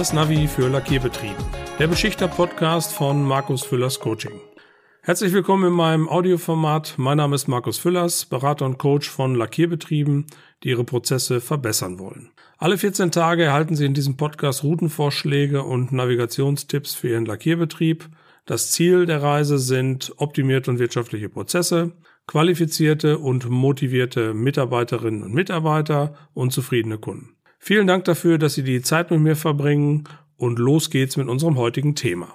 das Navi für Lackierbetrieb, der Beschichter-Podcast von Markus Füllers Coaching. Herzlich willkommen in meinem Audioformat. Mein Name ist Markus Füllers, Berater und Coach von Lackierbetrieben, die ihre Prozesse verbessern wollen. Alle 14 Tage erhalten Sie in diesem Podcast Routenvorschläge und Navigationstipps für Ihren Lackierbetrieb. Das Ziel der Reise sind optimierte und wirtschaftliche Prozesse, qualifizierte und motivierte Mitarbeiterinnen und Mitarbeiter und zufriedene Kunden. Vielen Dank dafür, dass Sie die Zeit mit mir verbringen und los geht's mit unserem heutigen Thema.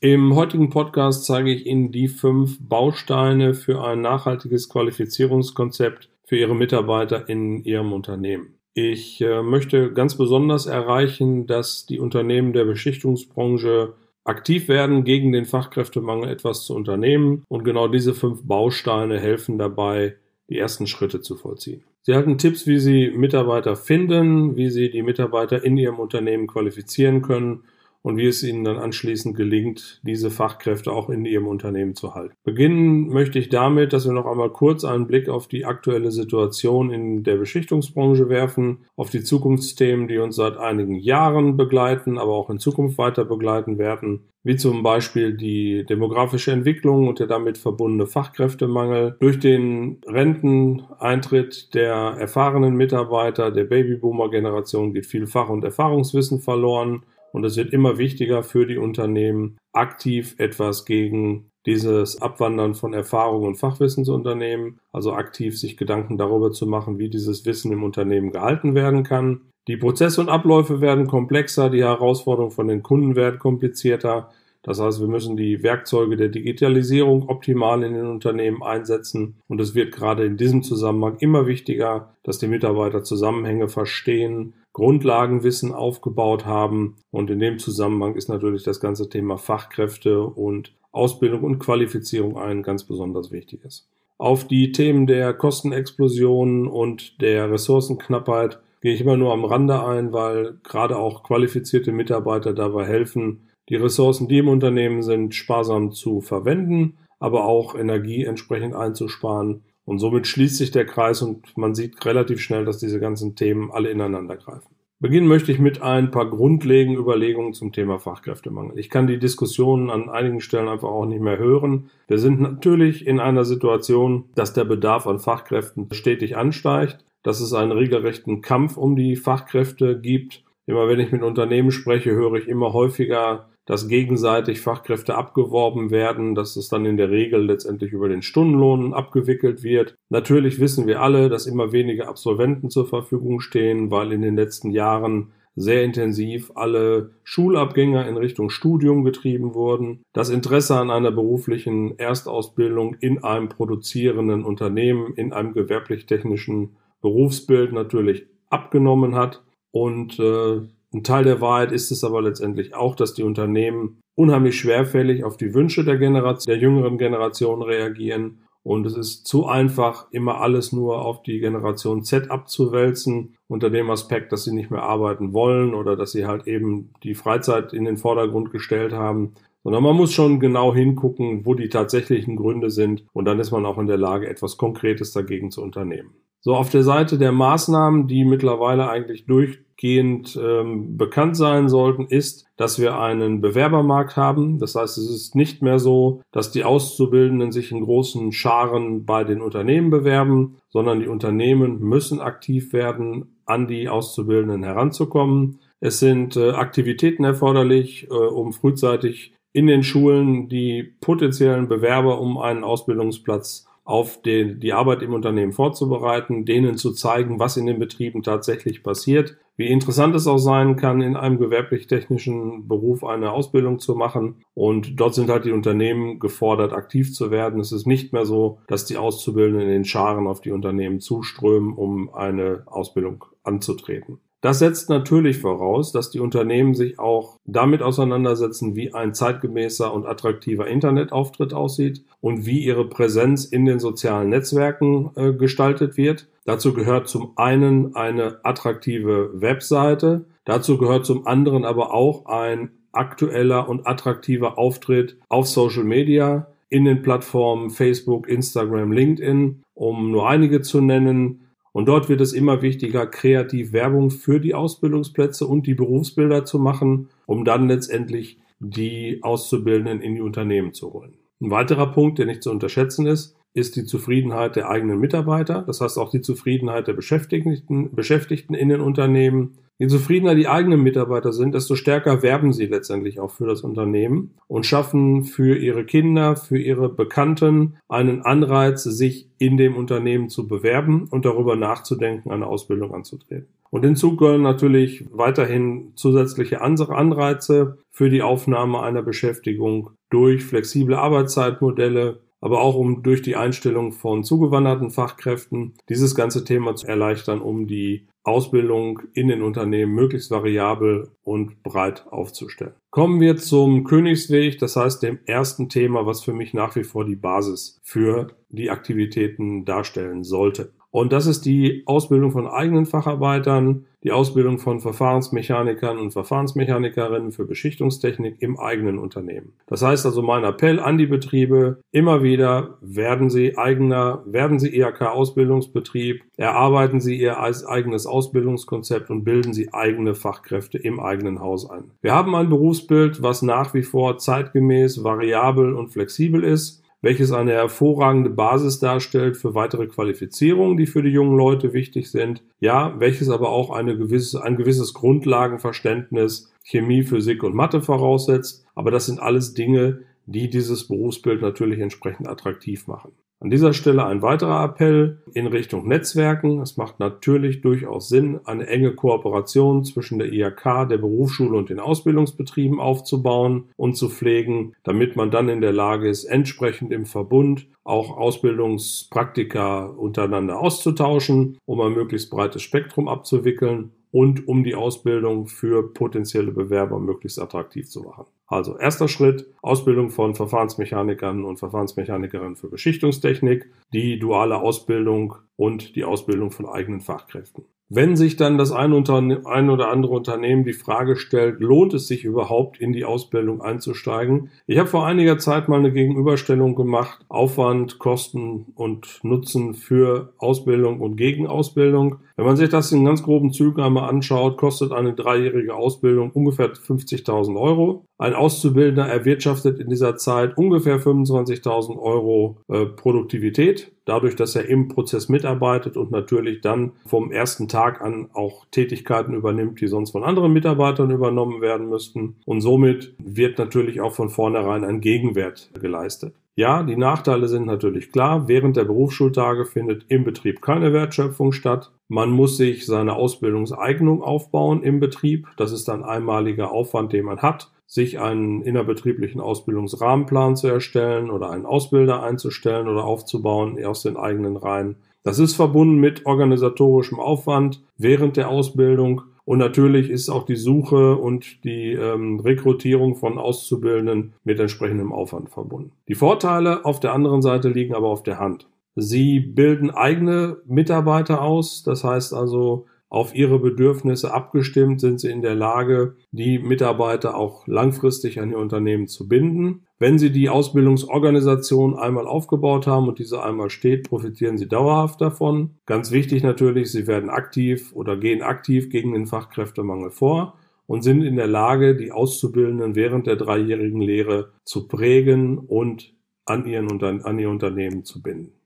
Im heutigen Podcast zeige ich Ihnen die fünf Bausteine für ein nachhaltiges Qualifizierungskonzept für Ihre Mitarbeiter in Ihrem Unternehmen. Ich äh, möchte ganz besonders erreichen, dass die Unternehmen der Beschichtungsbranche aktiv werden, gegen den Fachkräftemangel etwas zu unternehmen. Und genau diese fünf Bausteine helfen dabei, die ersten Schritte zu vollziehen. Sie halten Tipps, wie Sie Mitarbeiter finden, wie Sie die Mitarbeiter in Ihrem Unternehmen qualifizieren können und wie es Ihnen dann anschließend gelingt, diese Fachkräfte auch in Ihrem Unternehmen zu halten. Beginnen möchte ich damit, dass wir noch einmal kurz einen Blick auf die aktuelle Situation in der Beschichtungsbranche werfen, auf die Zukunftsthemen, die uns seit einigen Jahren begleiten, aber auch in Zukunft weiter begleiten werden, wie zum Beispiel die demografische Entwicklung und der damit verbundene Fachkräftemangel. Durch den Renteneintritt der erfahrenen Mitarbeiter der Babyboomer-Generation geht viel Fach- und Erfahrungswissen verloren. Und es wird immer wichtiger für die Unternehmen, aktiv etwas gegen dieses Abwandern von Erfahrung und Fachwissen zu unternehmen, also aktiv sich Gedanken darüber zu machen, wie dieses Wissen im Unternehmen gehalten werden kann. Die Prozesse und Abläufe werden komplexer, die Herausforderungen von den Kunden werden komplizierter. Das heißt, wir müssen die Werkzeuge der Digitalisierung optimal in den Unternehmen einsetzen. Und es wird gerade in diesem Zusammenhang immer wichtiger, dass die Mitarbeiter Zusammenhänge verstehen, Grundlagenwissen aufgebaut haben. Und in dem Zusammenhang ist natürlich das ganze Thema Fachkräfte und Ausbildung und Qualifizierung ein ganz besonders wichtiges. Auf die Themen der Kostenexplosion und der Ressourcenknappheit gehe ich immer nur am Rande ein, weil gerade auch qualifizierte Mitarbeiter dabei helfen, die Ressourcen, die im Unternehmen sind, sparsam zu verwenden, aber auch Energie entsprechend einzusparen und somit schließt sich der Kreis und man sieht relativ schnell, dass diese ganzen Themen alle ineinander greifen. Beginnen möchte ich mit ein paar grundlegenden Überlegungen zum Thema Fachkräftemangel. Ich kann die Diskussionen an einigen Stellen einfach auch nicht mehr hören. Wir sind natürlich in einer Situation, dass der Bedarf an Fachkräften stetig ansteigt, dass es einen regelrechten Kampf um die Fachkräfte gibt. Immer wenn ich mit Unternehmen spreche, höre ich immer häufiger, dass gegenseitig Fachkräfte abgeworben werden, dass es dann in der Regel letztendlich über den Stundenlohn abgewickelt wird. Natürlich wissen wir alle, dass immer weniger Absolventen zur Verfügung stehen, weil in den letzten Jahren sehr intensiv alle Schulabgänger in Richtung Studium getrieben wurden. Das Interesse an einer beruflichen Erstausbildung in einem produzierenden Unternehmen, in einem gewerblich-technischen Berufsbild natürlich abgenommen hat. Und äh, ein Teil der Wahrheit ist es aber letztendlich auch, dass die Unternehmen unheimlich schwerfällig auf die Wünsche der Generation, der jüngeren Generation reagieren. Und es ist zu einfach, immer alles nur auf die Generation Z abzuwälzen, unter dem Aspekt, dass sie nicht mehr arbeiten wollen oder dass sie halt eben die Freizeit in den Vordergrund gestellt haben. Sondern man muss schon genau hingucken, wo die tatsächlichen Gründe sind. Und dann ist man auch in der Lage, etwas Konkretes dagegen zu unternehmen. So, auf der Seite der Maßnahmen, die mittlerweile eigentlich durchgehend ähm, bekannt sein sollten, ist, dass wir einen Bewerbermarkt haben. Das heißt, es ist nicht mehr so, dass die Auszubildenden sich in großen Scharen bei den Unternehmen bewerben, sondern die Unternehmen müssen aktiv werden, an die Auszubildenden heranzukommen. Es sind äh, Aktivitäten erforderlich, äh, um frühzeitig in den Schulen die potenziellen Bewerber um einen Ausbildungsplatz auf den, die Arbeit im Unternehmen vorzubereiten, denen zu zeigen, was in den Betrieben tatsächlich passiert, wie interessant es auch sein kann, in einem gewerblich-technischen Beruf eine Ausbildung zu machen. Und dort sind halt die Unternehmen gefordert, aktiv zu werden. Es ist nicht mehr so, dass die Auszubildenden in den Scharen auf die Unternehmen zuströmen, um eine Ausbildung anzutreten. Das setzt natürlich voraus, dass die Unternehmen sich auch damit auseinandersetzen, wie ein zeitgemäßer und attraktiver Internetauftritt aussieht und wie ihre Präsenz in den sozialen Netzwerken äh, gestaltet wird. Dazu gehört zum einen eine attraktive Webseite, dazu gehört zum anderen aber auch ein aktueller und attraktiver Auftritt auf Social Media in den Plattformen Facebook, Instagram, LinkedIn, um nur einige zu nennen. Und dort wird es immer wichtiger, kreativ Werbung für die Ausbildungsplätze und die Berufsbilder zu machen, um dann letztendlich die Auszubildenden in die Unternehmen zu holen. Ein weiterer Punkt, der nicht zu unterschätzen ist, ist die Zufriedenheit der eigenen Mitarbeiter, das heißt auch die Zufriedenheit der Beschäftigten, Beschäftigten in den Unternehmen. Je zufriedener die eigenen Mitarbeiter sind, desto stärker werben sie letztendlich auch für das Unternehmen und schaffen für ihre Kinder, für ihre Bekannten einen Anreiz, sich in dem Unternehmen zu bewerben und darüber nachzudenken, eine Ausbildung anzutreten. Und hinzu gehören natürlich weiterhin zusätzliche Anreize für die Aufnahme einer Beschäftigung durch flexible Arbeitszeitmodelle, aber auch um durch die Einstellung von zugewanderten Fachkräften dieses ganze Thema zu erleichtern, um die Ausbildung in den Unternehmen möglichst variabel und breit aufzustellen. Kommen wir zum Königsweg, das heißt dem ersten Thema, was für mich nach wie vor die Basis für die Aktivitäten darstellen sollte. Und das ist die Ausbildung von eigenen Facharbeitern, die Ausbildung von Verfahrensmechanikern und Verfahrensmechanikerinnen für Beschichtungstechnik im eigenen Unternehmen. Das heißt also mein Appell an die Betriebe, immer wieder werden Sie eigener, werden Sie IHK-Ausbildungsbetrieb, erarbeiten Sie Ihr eigenes Ausbildungskonzept und bilden Sie eigene Fachkräfte im eigenen Haus ein. Wir haben ein Berufsbild, was nach wie vor zeitgemäß, variabel und flexibel ist welches eine hervorragende Basis darstellt für weitere Qualifizierungen, die für die jungen Leute wichtig sind. Ja, welches aber auch eine gewisse, ein gewisses Grundlagenverständnis Chemie, Physik und Mathe voraussetzt. Aber das sind alles Dinge, die dieses Berufsbild natürlich entsprechend attraktiv machen. An dieser Stelle ein weiterer Appell in Richtung Netzwerken. Es macht natürlich durchaus Sinn, eine enge Kooperation zwischen der IHK, der Berufsschule und den Ausbildungsbetrieben aufzubauen und zu pflegen, damit man dann in der Lage ist, entsprechend im Verbund auch Ausbildungspraktika untereinander auszutauschen, um ein möglichst breites Spektrum abzuwickeln und um die Ausbildung für potenzielle Bewerber möglichst attraktiv zu machen. Also erster Schritt, Ausbildung von Verfahrensmechanikern und Verfahrensmechanikerinnen für Beschichtungstechnik, die duale Ausbildung und die Ausbildung von eigenen Fachkräften. Wenn sich dann das ein, ein, oder andere Unternehmen die Frage stellt, lohnt es sich überhaupt in die Ausbildung einzusteigen? Ich habe vor einiger Zeit mal eine Gegenüberstellung gemacht, Aufwand, Kosten und Nutzen für Ausbildung und Gegenausbildung. Wenn man sich das in ganz groben Zügen einmal anschaut, kostet eine dreijährige Ausbildung ungefähr 50.000 Euro. Ein Auszubildender erwirtschaftet in dieser Zeit ungefähr 25.000 Euro äh, Produktivität, dadurch, dass er im Prozess mitarbeitet und natürlich dann vom ersten Tag an auch Tätigkeiten übernimmt, die sonst von anderen Mitarbeitern übernommen werden müssten. Und somit wird natürlich auch von vornherein ein Gegenwert geleistet. Ja, die Nachteile sind natürlich klar. Während der Berufsschultage findet im Betrieb keine Wertschöpfung statt. Man muss sich seine Ausbildungseignung aufbauen im Betrieb. Das ist ein einmaliger Aufwand, den man hat sich einen innerbetrieblichen Ausbildungsrahmenplan zu erstellen oder einen Ausbilder einzustellen oder aufzubauen aus den eigenen Reihen. Das ist verbunden mit organisatorischem Aufwand während der Ausbildung und natürlich ist auch die Suche und die ähm, Rekrutierung von Auszubildenden mit entsprechendem Aufwand verbunden. Die Vorteile auf der anderen Seite liegen aber auf der Hand. Sie bilden eigene Mitarbeiter aus, das heißt also, auf ihre Bedürfnisse abgestimmt, sind sie in der Lage, die Mitarbeiter auch langfristig an ihr Unternehmen zu binden. Wenn sie die Ausbildungsorganisation einmal aufgebaut haben und diese einmal steht, profitieren sie dauerhaft davon. Ganz wichtig natürlich, sie werden aktiv oder gehen aktiv gegen den Fachkräftemangel vor und sind in der Lage, die Auszubildenden während der dreijährigen Lehre zu prägen und an, ihren, an ihr Unternehmen zu binden.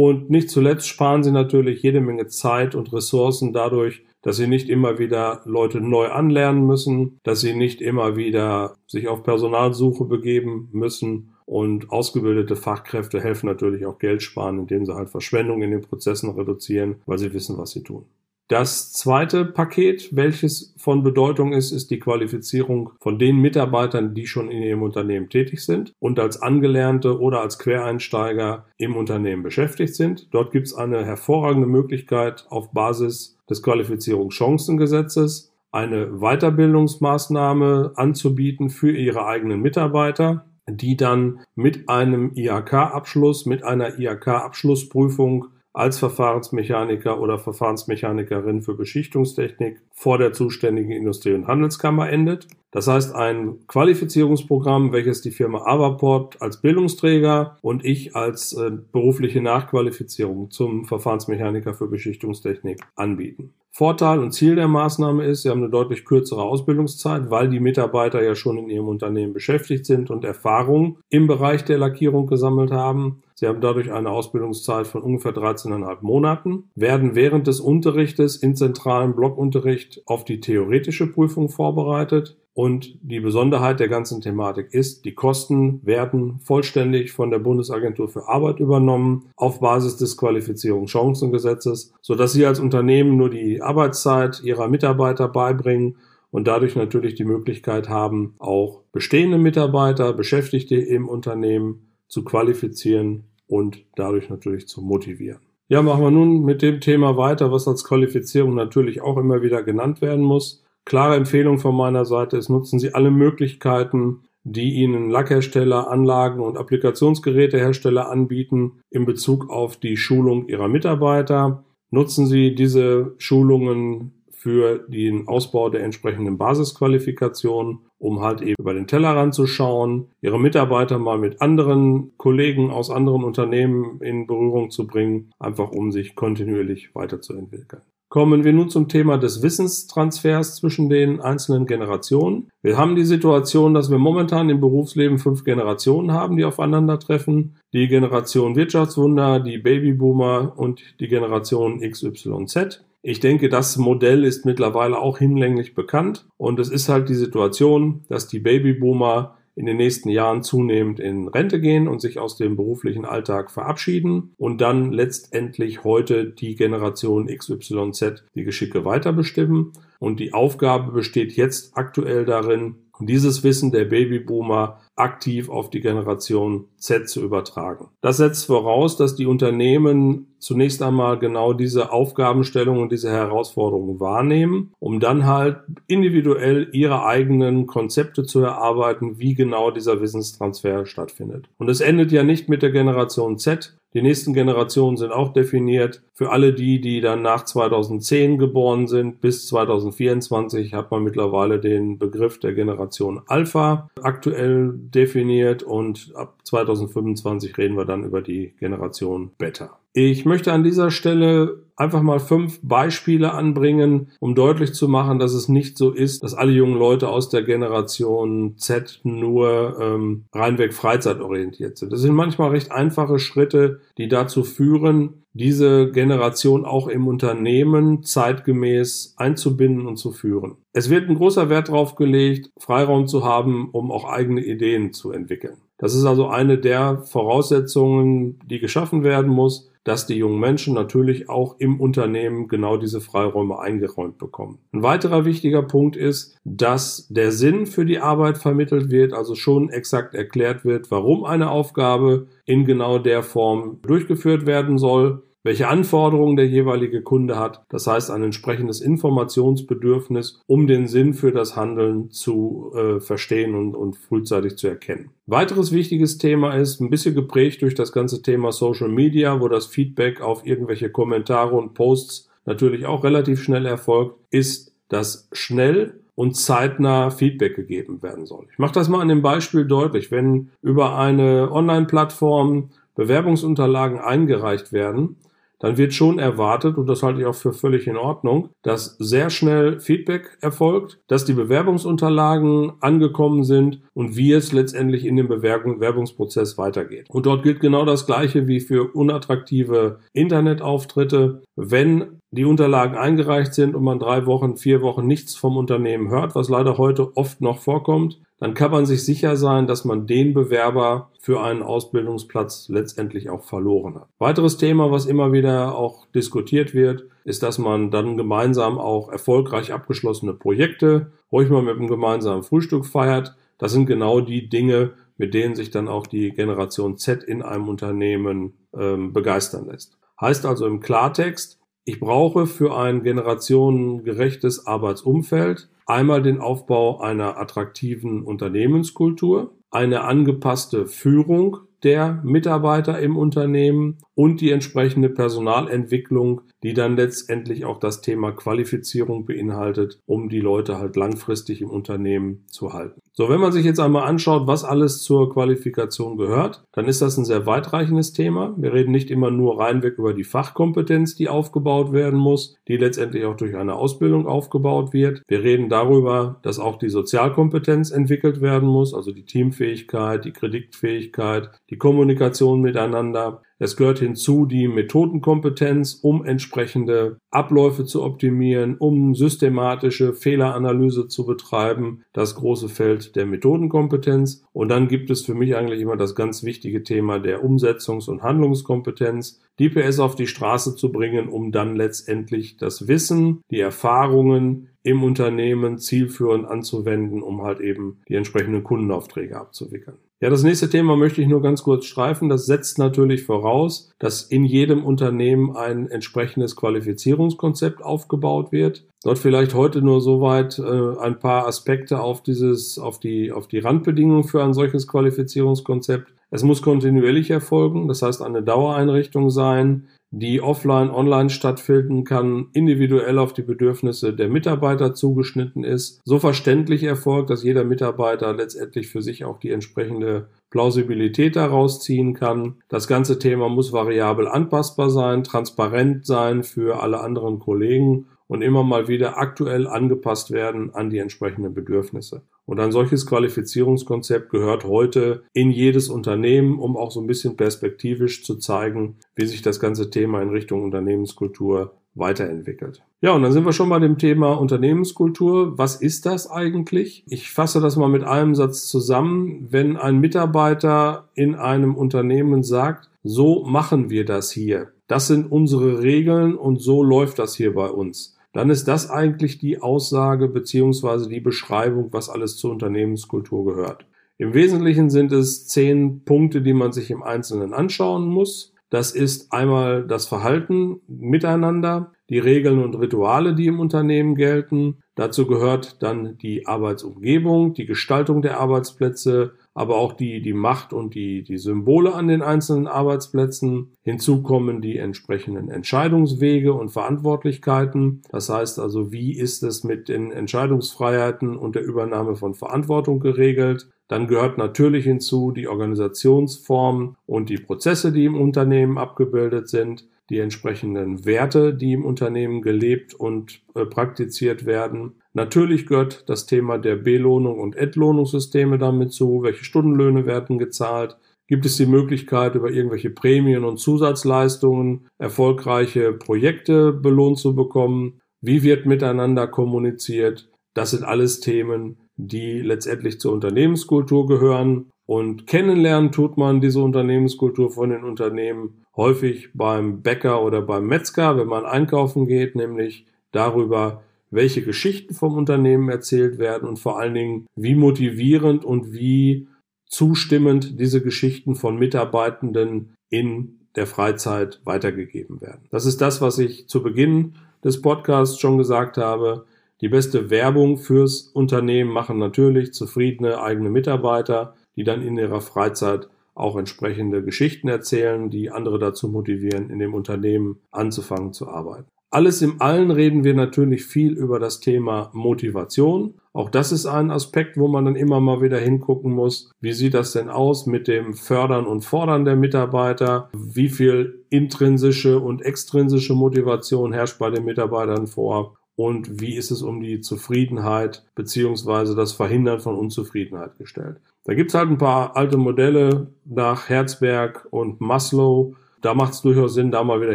Und nicht zuletzt sparen sie natürlich jede Menge Zeit und Ressourcen dadurch, dass sie nicht immer wieder Leute neu anlernen müssen, dass sie nicht immer wieder sich auf Personalsuche begeben müssen. Und ausgebildete Fachkräfte helfen natürlich auch Geld sparen, indem sie halt Verschwendung in den Prozessen reduzieren, weil sie wissen, was sie tun. Das zweite Paket, welches von Bedeutung ist, ist die Qualifizierung von den Mitarbeitern, die schon in ihrem Unternehmen tätig sind und als Angelernte oder als Quereinsteiger im Unternehmen beschäftigt sind. Dort gibt es eine hervorragende Möglichkeit auf Basis des Qualifizierungschancengesetzes eine Weiterbildungsmaßnahme anzubieten für ihre eigenen Mitarbeiter, die dann mit einem IHK-Abschluss, mit einer IHK-Abschlussprüfung als Verfahrensmechaniker oder Verfahrensmechanikerin für Beschichtungstechnik vor der zuständigen Industrie- und Handelskammer endet. Das heißt, ein Qualifizierungsprogramm, welches die Firma Avaport als Bildungsträger und ich als äh, berufliche Nachqualifizierung zum Verfahrensmechaniker für Beschichtungstechnik anbieten. Vorteil und Ziel der Maßnahme ist, Sie haben eine deutlich kürzere Ausbildungszeit, weil die Mitarbeiter ja schon in ihrem Unternehmen beschäftigt sind und Erfahrung im Bereich der Lackierung gesammelt haben. Sie haben dadurch eine Ausbildungszeit von ungefähr 13,5 Monaten, werden während des Unterrichtes in zentralen Blockunterricht auf die theoretische Prüfung vorbereitet. Und die Besonderheit der ganzen Thematik ist, die Kosten werden vollständig von der Bundesagentur für Arbeit übernommen auf Basis des Qualifizierungschancengesetzes, sodass Sie als Unternehmen nur die Arbeitszeit Ihrer Mitarbeiter beibringen und dadurch natürlich die Möglichkeit haben, auch bestehende Mitarbeiter, Beschäftigte im Unternehmen zu qualifizieren und dadurch natürlich zu motivieren. Ja, machen wir nun mit dem Thema weiter, was als Qualifizierung natürlich auch immer wieder genannt werden muss. Klare Empfehlung von meiner Seite ist, nutzen Sie alle Möglichkeiten, die Ihnen Lackhersteller, Anlagen und Applikationsgerätehersteller anbieten in Bezug auf die Schulung Ihrer Mitarbeiter. Nutzen Sie diese Schulungen für den Ausbau der entsprechenden Basisqualifikation, um halt eben über den Tellerrand zu schauen, ihre Mitarbeiter mal mit anderen Kollegen aus anderen Unternehmen in Berührung zu bringen, einfach um sich kontinuierlich weiterzuentwickeln. Kommen wir nun zum Thema des Wissenstransfers zwischen den einzelnen Generationen. Wir haben die Situation, dass wir momentan im Berufsleben fünf Generationen haben, die aufeinandertreffen. Die Generation Wirtschaftswunder, die Babyboomer und die Generation XYZ. Ich denke, das Modell ist mittlerweile auch hinlänglich bekannt und es ist halt die Situation, dass die Babyboomer in den nächsten Jahren zunehmend in Rente gehen und sich aus dem beruflichen Alltag verabschieden und dann letztendlich heute die Generation XYZ die Geschicke weiter bestimmen. Und die Aufgabe besteht jetzt aktuell darin, dieses Wissen der Babyboomer aktiv auf die Generation Z zu übertragen. Das setzt voraus, dass die Unternehmen zunächst einmal genau diese Aufgabenstellung und diese Herausforderungen wahrnehmen, um dann halt individuell ihre eigenen Konzepte zu erarbeiten, wie genau dieser Wissenstransfer stattfindet. Und es endet ja nicht mit der Generation Z, die nächsten Generationen sind auch definiert. Für alle die, die dann nach 2010 geboren sind, bis 2024 hat man mittlerweile den Begriff der Generation Alpha aktuell definiert und ab 2025 reden wir dann über die Generation Beta. Ich möchte an dieser Stelle einfach mal fünf Beispiele anbringen, um deutlich zu machen, dass es nicht so ist, dass alle jungen Leute aus der Generation Z nur ähm, reinweg freizeitorientiert sind. Das sind manchmal recht einfache Schritte, die dazu führen, diese Generation auch im Unternehmen zeitgemäß einzubinden und zu führen. Es wird ein großer Wert darauf gelegt, Freiraum zu haben, um auch eigene Ideen zu entwickeln. Das ist also eine der Voraussetzungen, die geschaffen werden muss, dass die jungen Menschen natürlich auch im Unternehmen genau diese Freiräume eingeräumt bekommen. Ein weiterer wichtiger Punkt ist, dass der Sinn für die Arbeit vermittelt wird, also schon exakt erklärt wird, warum eine Aufgabe in genau der Form durchgeführt werden soll welche Anforderungen der jeweilige Kunde hat. Das heißt, ein entsprechendes Informationsbedürfnis, um den Sinn für das Handeln zu äh, verstehen und, und frühzeitig zu erkennen. Weiteres wichtiges Thema ist ein bisschen geprägt durch das ganze Thema Social Media, wo das Feedback auf irgendwelche Kommentare und Posts natürlich auch relativ schnell erfolgt, ist, dass schnell und zeitnah Feedback gegeben werden soll. Ich mache das mal an dem Beispiel deutlich. Wenn über eine Online-Plattform Bewerbungsunterlagen eingereicht werden, dann wird schon erwartet, und das halte ich auch für völlig in Ordnung, dass sehr schnell Feedback erfolgt, dass die Bewerbungsunterlagen angekommen sind und wie es letztendlich in dem Bewerbungsprozess weitergeht. Und dort gilt genau das Gleiche wie für unattraktive Internetauftritte. Wenn die Unterlagen eingereicht sind und man drei Wochen, vier Wochen nichts vom Unternehmen hört, was leider heute oft noch vorkommt, dann kann man sich sicher sein, dass man den Bewerber für einen Ausbildungsplatz letztendlich auch verloren hat. Weiteres Thema, was immer wieder auch diskutiert wird, ist, dass man dann gemeinsam auch erfolgreich abgeschlossene Projekte ruhig mal mit einem gemeinsamen Frühstück feiert. Das sind genau die Dinge, mit denen sich dann auch die Generation Z in einem Unternehmen ähm, begeistern lässt. Heißt also im Klartext, ich brauche für ein generationengerechtes Arbeitsumfeld einmal den Aufbau einer attraktiven Unternehmenskultur, eine angepasste Führung der Mitarbeiter im Unternehmen und die entsprechende Personalentwicklung, die dann letztendlich auch das Thema Qualifizierung beinhaltet, um die Leute halt langfristig im Unternehmen zu halten. So, wenn man sich jetzt einmal anschaut, was alles zur Qualifikation gehört, dann ist das ein sehr weitreichendes Thema. Wir reden nicht immer nur reinweg über die Fachkompetenz, die aufgebaut werden muss, die letztendlich auch durch eine Ausbildung aufgebaut wird. Wir reden darüber, dass auch die Sozialkompetenz entwickelt werden muss, also die Teamfähigkeit, die Kreditfähigkeit, die Kommunikation miteinander. Es gehört hinzu die Methodenkompetenz, um entsprechende Abläufe zu optimieren, um systematische Fehleranalyse zu betreiben, das große Feld der Methodenkompetenz. Und dann gibt es für mich eigentlich immer das ganz wichtige Thema der Umsetzungs- und Handlungskompetenz, die PS auf die Straße zu bringen, um dann letztendlich das Wissen, die Erfahrungen im Unternehmen zielführend anzuwenden, um halt eben die entsprechenden Kundenaufträge abzuwickeln. Ja, das nächste Thema möchte ich nur ganz kurz streifen. Das setzt natürlich voraus, dass in jedem Unternehmen ein entsprechendes Qualifizierungskonzept aufgebaut wird. Dort vielleicht heute nur soweit äh, ein paar Aspekte auf dieses, auf die, auf die Randbedingungen für ein solches Qualifizierungskonzept. Es muss kontinuierlich erfolgen, das heißt eine Dauereinrichtung sein die offline, online stattfinden kann, individuell auf die Bedürfnisse der Mitarbeiter zugeschnitten ist, so verständlich erfolgt, dass jeder Mitarbeiter letztendlich für sich auch die entsprechende Plausibilität daraus ziehen kann. Das ganze Thema muss variabel anpassbar sein, transparent sein für alle anderen Kollegen und immer mal wieder aktuell angepasst werden an die entsprechenden Bedürfnisse. Und ein solches Qualifizierungskonzept gehört heute in jedes Unternehmen, um auch so ein bisschen perspektivisch zu zeigen, wie sich das ganze Thema in Richtung Unternehmenskultur weiterentwickelt. Ja, und dann sind wir schon bei dem Thema Unternehmenskultur. Was ist das eigentlich? Ich fasse das mal mit einem Satz zusammen. Wenn ein Mitarbeiter in einem Unternehmen sagt, so machen wir das hier. Das sind unsere Regeln und so läuft das hier bei uns dann ist das eigentlich die Aussage beziehungsweise die Beschreibung, was alles zur Unternehmenskultur gehört. Im Wesentlichen sind es zehn Punkte, die man sich im Einzelnen anschauen muss. Das ist einmal das Verhalten miteinander, die Regeln und Rituale, die im Unternehmen gelten. Dazu gehört dann die Arbeitsumgebung, die Gestaltung der Arbeitsplätze, aber auch die, die Macht und die, die Symbole an den einzelnen Arbeitsplätzen. Hinzu kommen die entsprechenden Entscheidungswege und Verantwortlichkeiten. Das heißt also, wie ist es mit den Entscheidungsfreiheiten und der Übernahme von Verantwortung geregelt? Dann gehört natürlich hinzu die Organisationsform und die Prozesse, die im Unternehmen abgebildet sind die entsprechenden Werte, die im Unternehmen gelebt und äh, praktiziert werden. Natürlich gehört das Thema der Belohnung und Entlohnungssysteme damit zu. Welche Stundenlöhne werden gezahlt? Gibt es die Möglichkeit, über irgendwelche Prämien und Zusatzleistungen erfolgreiche Projekte belohnt zu bekommen? Wie wird miteinander kommuniziert? Das sind alles Themen, die letztendlich zur Unternehmenskultur gehören. Und kennenlernen tut man diese Unternehmenskultur von den Unternehmen häufig beim Bäcker oder beim Metzger, wenn man einkaufen geht, nämlich darüber, welche Geschichten vom Unternehmen erzählt werden und vor allen Dingen, wie motivierend und wie zustimmend diese Geschichten von Mitarbeitenden in der Freizeit weitergegeben werden. Das ist das, was ich zu Beginn des Podcasts schon gesagt habe. Die beste Werbung fürs Unternehmen machen natürlich zufriedene eigene Mitarbeiter, die dann in ihrer Freizeit auch entsprechende Geschichten erzählen, die andere dazu motivieren, in dem Unternehmen anzufangen zu arbeiten. Alles im Allen reden wir natürlich viel über das Thema Motivation. Auch das ist ein Aspekt, wo man dann immer mal wieder hingucken muss. Wie sieht das denn aus mit dem Fördern und Fordern der Mitarbeiter? Wie viel intrinsische und extrinsische Motivation herrscht bei den Mitarbeitern vor? Und wie ist es um die Zufriedenheit beziehungsweise das Verhindern von Unzufriedenheit gestellt? Da gibt's halt ein paar alte Modelle nach Herzberg und Maslow. Da macht es durchaus Sinn, da mal wieder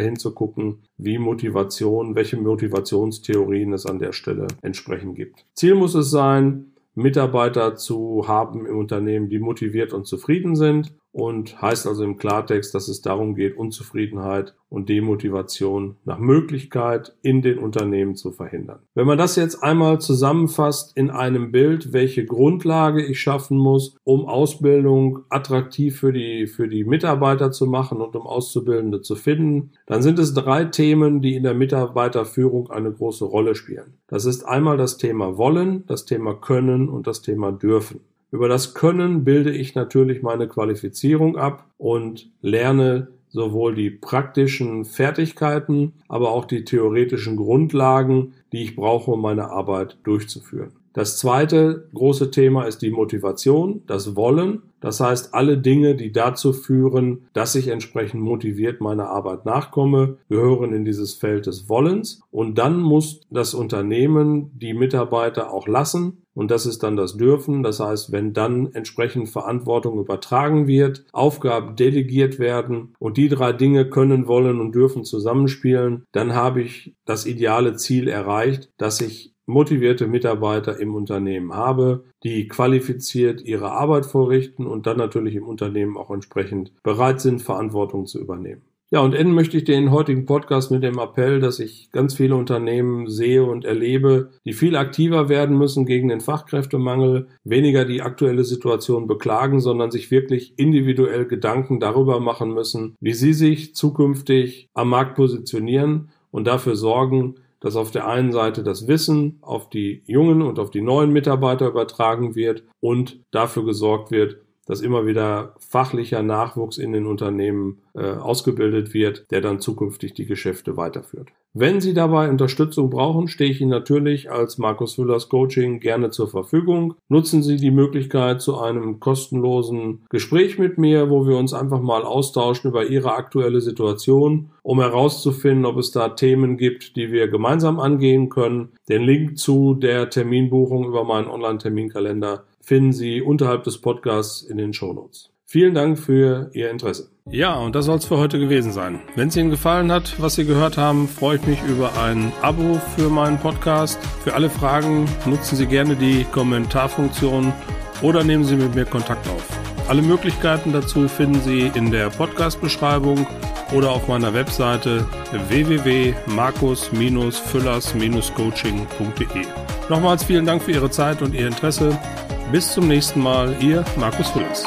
hinzugucken, wie Motivation, welche Motivationstheorien es an der Stelle entsprechend gibt. Ziel muss es sein, Mitarbeiter zu haben im Unternehmen, die motiviert und zufrieden sind und heißt also im Klartext, dass es darum geht, Unzufriedenheit und Demotivation nach Möglichkeit in den Unternehmen zu verhindern. Wenn man das jetzt einmal zusammenfasst in einem Bild, welche Grundlage ich schaffen muss, um Ausbildung attraktiv für die, für die Mitarbeiter zu machen und um Auszubildende zu finden, dann sind es drei Themen, die in der Mitarbeiterführung eine große Rolle spielen. Das ist einmal das Thema Wollen, das Thema Können und das Thema Dürfen. Über das Können bilde ich natürlich meine Qualifizierung ab und lerne sowohl die praktischen Fertigkeiten, aber auch die theoretischen Grundlagen, die ich brauche, um meine Arbeit durchzuführen. Das zweite große Thema ist die Motivation, das Wollen. Das heißt, alle Dinge, die dazu führen, dass ich entsprechend motiviert meiner Arbeit nachkomme, gehören in dieses Feld des Wollens. Und dann muss das Unternehmen die Mitarbeiter auch lassen. Und das ist dann das Dürfen. Das heißt, wenn dann entsprechend Verantwortung übertragen wird, Aufgaben delegiert werden und die drei Dinge können, wollen und dürfen zusammenspielen, dann habe ich das ideale Ziel erreicht, dass ich motivierte Mitarbeiter im Unternehmen habe, die qualifiziert ihre Arbeit vorrichten und dann natürlich im Unternehmen auch entsprechend bereit sind, Verantwortung zu übernehmen. Ja, und enden möchte ich den heutigen Podcast mit dem Appell, dass ich ganz viele Unternehmen sehe und erlebe, die viel aktiver werden müssen gegen den Fachkräftemangel, weniger die aktuelle Situation beklagen, sondern sich wirklich individuell Gedanken darüber machen müssen, wie sie sich zukünftig am Markt positionieren und dafür sorgen, dass auf der einen Seite das Wissen auf die jungen und auf die neuen Mitarbeiter übertragen wird und dafür gesorgt wird, dass immer wieder fachlicher Nachwuchs in den Unternehmen äh, ausgebildet wird, der dann zukünftig die Geschäfte weiterführt. Wenn Sie dabei Unterstützung brauchen, stehe ich Ihnen natürlich als Markus Füllers Coaching gerne zur Verfügung. Nutzen Sie die Möglichkeit zu einem kostenlosen Gespräch mit mir, wo wir uns einfach mal austauschen über Ihre aktuelle Situation, um herauszufinden, ob es da Themen gibt, die wir gemeinsam angehen können. Den Link zu der Terminbuchung über meinen Online-Terminkalender finden Sie unterhalb des Podcasts in den Shownotes. Vielen Dank für Ihr Interesse. Ja, und das soll es für heute gewesen sein. Wenn es Ihnen gefallen hat, was Sie gehört haben, freue ich mich über ein Abo für meinen Podcast. Für alle Fragen nutzen Sie gerne die Kommentarfunktion oder nehmen Sie mit mir Kontakt auf. Alle Möglichkeiten dazu finden Sie in der Podcast-Beschreibung oder auf meiner Webseite www.markus-füllers-coaching.de. Nochmals vielen Dank für Ihre Zeit und Ihr Interesse. Bis zum nächsten Mal, Ihr Markus Füllers.